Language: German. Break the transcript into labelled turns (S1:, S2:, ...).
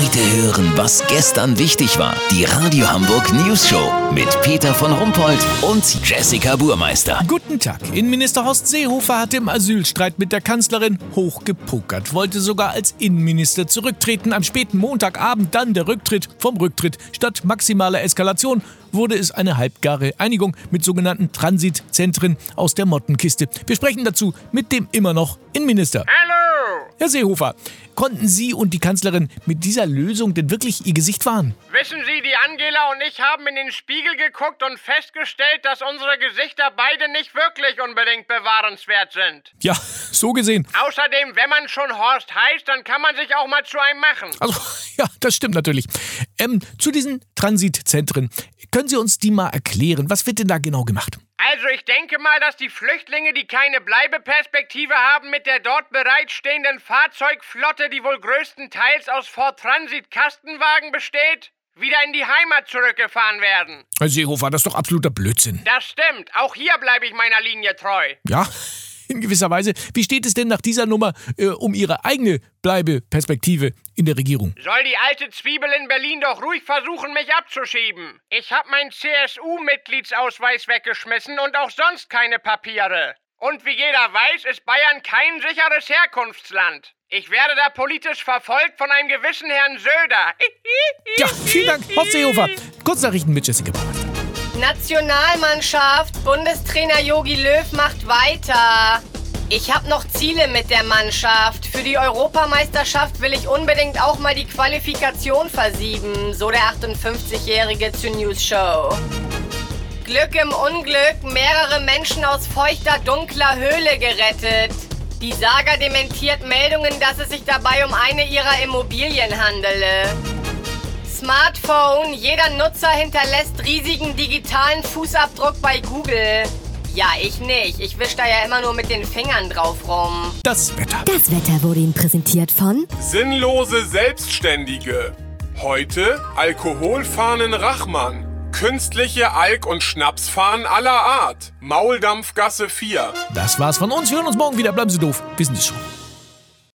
S1: Heute hören, was gestern wichtig war. Die Radio Hamburg News Show mit Peter von Rumpold und Jessica Burmeister.
S2: Guten Tag. Innenminister Horst Seehofer hat im Asylstreit mit der Kanzlerin hochgepokert, wollte sogar als Innenminister zurücktreten. Am späten Montagabend dann der Rücktritt vom Rücktritt. Statt maximaler Eskalation wurde es eine halbgare Einigung mit sogenannten Transitzentren aus der Mottenkiste. Wir sprechen dazu mit dem immer noch Innenminister.
S3: Hallo!
S2: Herr Seehofer, konnten Sie und die Kanzlerin mit dieser Lösung denn wirklich Ihr Gesicht wahren?
S3: Wissen Sie, die Angela und ich haben in den Spiegel geguckt und festgestellt, dass unsere Gesichter beide nicht wirklich unbedingt bewahrenswert sind.
S2: Ja, so gesehen.
S3: Außerdem, wenn man schon Horst heißt, dann kann man sich auch mal zu einem machen.
S2: Also, ja, das stimmt natürlich. Ähm, zu diesen Transitzentren. Können Sie uns die mal erklären? Was wird denn da genau gemacht?
S3: Also ich denke mal, dass die Flüchtlinge, die keine Bleibeperspektive haben, mit der dort bereitstehenden Fahrzeugflotte, die wohl größtenteils aus Ford Transit Kastenwagen besteht, wieder in die Heimat zurückgefahren werden.
S2: Herr Seehofer, das ist doch absoluter Blödsinn.
S3: Das stimmt. Auch hier bleibe ich meiner Linie treu.
S2: Ja, in gewisser Weise. Wie steht es denn nach dieser Nummer äh, um Ihre eigene Bleibeperspektive in der Regierung?
S3: Soll die alte Zwiebel in Berlin doch ruhig versuchen, mich abzuschieben. Ich hab meinen CSU-Mitgliedsausweis weggeschmissen und auch sonst keine Papiere. Und wie jeder weiß, ist Bayern kein sicheres Herkunftsland. Ich werde da politisch verfolgt von einem gewissen Herrn Söder.
S2: Ja, vielen Dank, Horst Seehofer. Kurznachrichten mit Jessica Barth.
S4: Nationalmannschaft, Bundestrainer Jogi Löw macht weiter. Ich habe noch Ziele mit der Mannschaft. Für die Europameisterschaft will ich unbedingt auch mal die Qualifikation versieben, so der 58-Jährige zur News Show. Glück im Unglück, mehrere Menschen aus feuchter, dunkler Höhle gerettet. Die Saga dementiert Meldungen, dass es sich dabei um eine ihrer Immobilien handele. Smartphone. Jeder Nutzer hinterlässt riesigen digitalen Fußabdruck bei Google. Ja, ich nicht. Ich wisch da ja immer nur mit den Fingern drauf rum.
S2: Das Wetter.
S5: Das Wetter wurde Ihnen präsentiert von
S6: Sinnlose Selbstständige. Heute Alkoholfahnen Rachmann. Künstliche Alk- und Schnapsfahnen aller Art. Mauldampfgasse 4.
S2: Das war's von uns. Wir hören uns morgen wieder. Bleiben Sie doof. Wissen Sie schon.